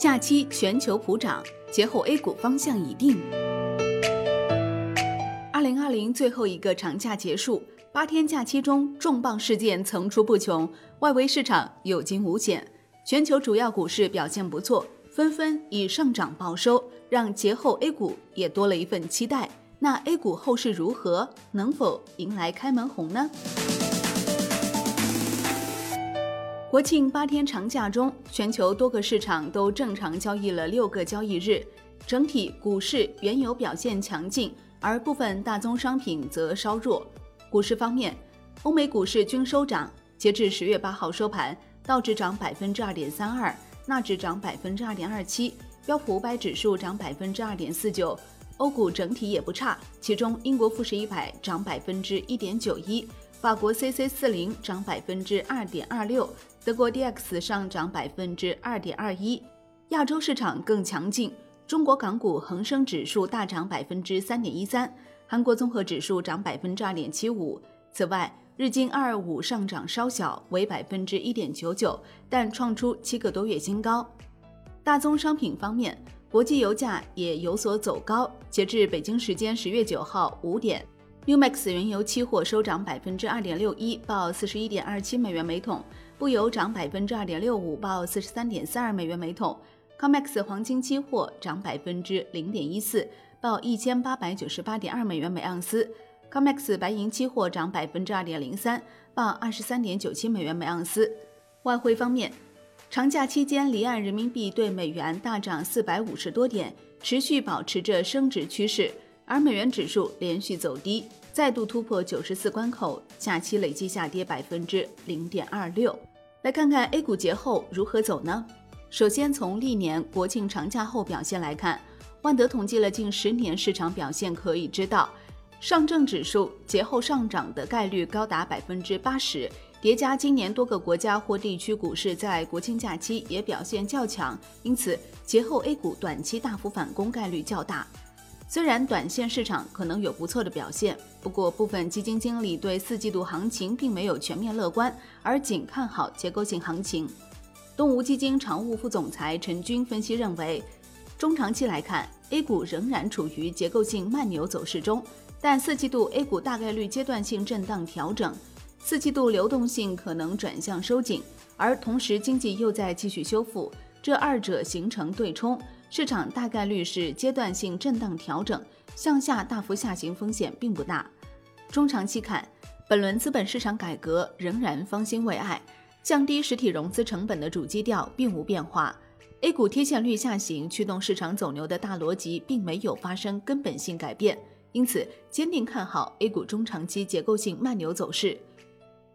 假期全球普涨，节后 A 股方向已定。二零二零最后一个长假结束，八天假期中重磅事件层出不穷，外围市场有惊无险，全球主要股市表现不错，纷纷以上涨报收，让节后 A 股也多了一份期待。那 A 股后市如何？能否迎来开门红呢？国庆八天长假中，全球多个市场都正常交易了六个交易日，整体股市、原油表现强劲，而部分大宗商品则稍弱。股市方面，欧美股市均收涨。截至十月八号收盘，道指涨百分之二点三二，纳指涨百分之二点二七，标普五百指数涨百分之二点四九。欧股整体也不差，其中英国富时一百涨百分之一点九一。法国 C C 四零涨百分之二点二六，德国 D X 上涨百分之二点二一。亚洲市场更强劲，中国港股恒生指数大涨百分之三点一三，韩国综合指数涨百分之二点七五。此外，日经二二五上涨稍小，为百分之一点九九，但创出七个多月新高。大宗商品方面，国际油价也有所走高，截至北京时间十月九号五点。New Max 原油期货收涨百分之二点六一，报四十一点二七美元每桶；布油涨百分之二点六五，报四十三点四二美元每桶。Comex 黄金期货涨百分之零点一四，报一千八百九十八点二美元每盎司。Comex 白银期货涨百分之二点零三，报二十三点九七美元每盎司。外汇方面，长假期间离岸人民币对美元大涨四百五十多点，持续保持着升值趋势。而美元指数连续走低，再度突破九十四关口，假期累计下跌百分之零点二六。来看看 A 股节后如何走呢？首先从历年国庆长假后表现来看，万德统计了近十年市场表现，可以知道，上证指数节后上涨的概率高达百分之八十。叠加今年多个国家或地区股市在国庆假期也表现较强，因此节后 A 股短期大幅反攻概率较大。虽然短线市场可能有不错的表现，不过部分基金经理对四季度行情并没有全面乐观，而仅看好结构性行情。东吴基金常务副总裁陈军分析认为，中长期来看，A 股仍然处于结构性慢牛走势中，但四季度 A 股大概率阶段性震荡调整，四季度流动性可能转向收紧，而同时经济又在继续修复，这二者形成对冲。市场大概率是阶段性震荡调整，向下大幅下行风险并不大。中长期看，本轮资本市场改革仍然方兴未艾，降低实体融资成本的主基调并无变化。A 股贴现率下行驱动市场走牛的大逻辑并没有发生根本性改变，因此坚定看好 A 股中长期结构性慢牛走势。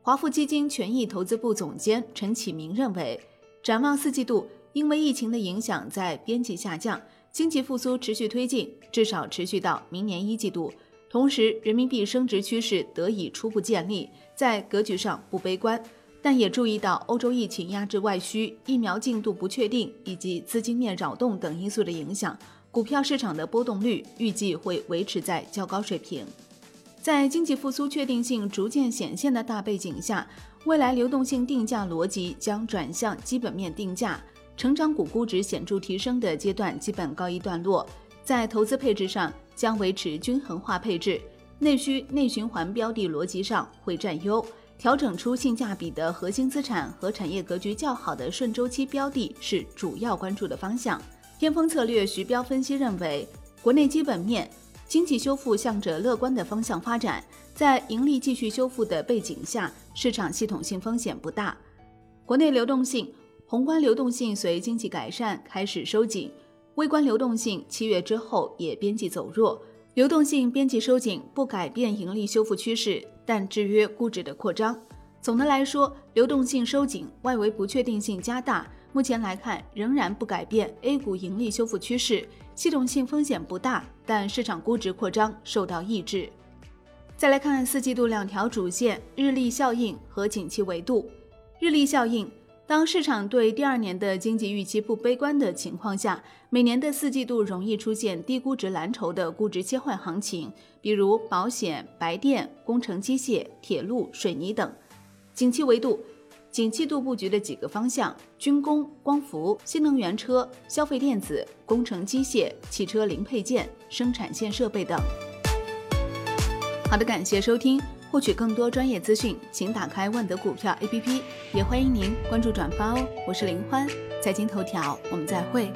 华富基金权益投资部总监陈启明认为，展望四季度。因为疫情的影响，在边际下降，经济复苏持续推进，至少持续到明年一季度。同时，人民币升值趋势得以初步建立，在格局上不悲观，但也注意到欧洲疫情压制外需、疫苗进度不确定以及资金面扰动等因素的影响，股票市场的波动率预计会维持在较高水平。在经济复苏确定性逐渐显现的大背景下，未来流动性定价逻辑将转向基本面定价。成长股估值显著提升的阶段基本告一段落，在投资配置上将维持均衡化配置，内需内循环标的逻辑上会占优，调整出性价比的核心资产和产业格局较好的顺周期标的是主要关注的方向。天风策略徐彪分析认为，国内基本面经济修复向着乐观的方向发展，在盈利继续修复的背景下，市场系统性风险不大，国内流动性。宏观流动性随经济改善开始收紧，微观流动性七月之后也边际走弱。流动性边际收紧不改变盈利修复趋势，但制约估值的扩张。总的来说，流动性收紧，外围不确定性加大，目前来看仍然不改变 A 股盈利修复趋势，系统性风险不大，但市场估值扩张受到抑制。再来看四季度两条主线：日历效应和景气维度。日历效应。当市场对第二年的经济预期不悲观的情况下，每年的四季度容易出现低估值蓝筹的估值切换行情，比如保险、白电、工程机械、铁路、水泥等。景气维度，景气度布局的几个方向：军工、光伏、新能源车、消费电子、工程机械、汽车零配件、生产线设备等。好的，感谢收听。获取更多专业资讯，请打开万德股票 APP，也欢迎您关注转发哦。我是林欢，财经头条，我们再会。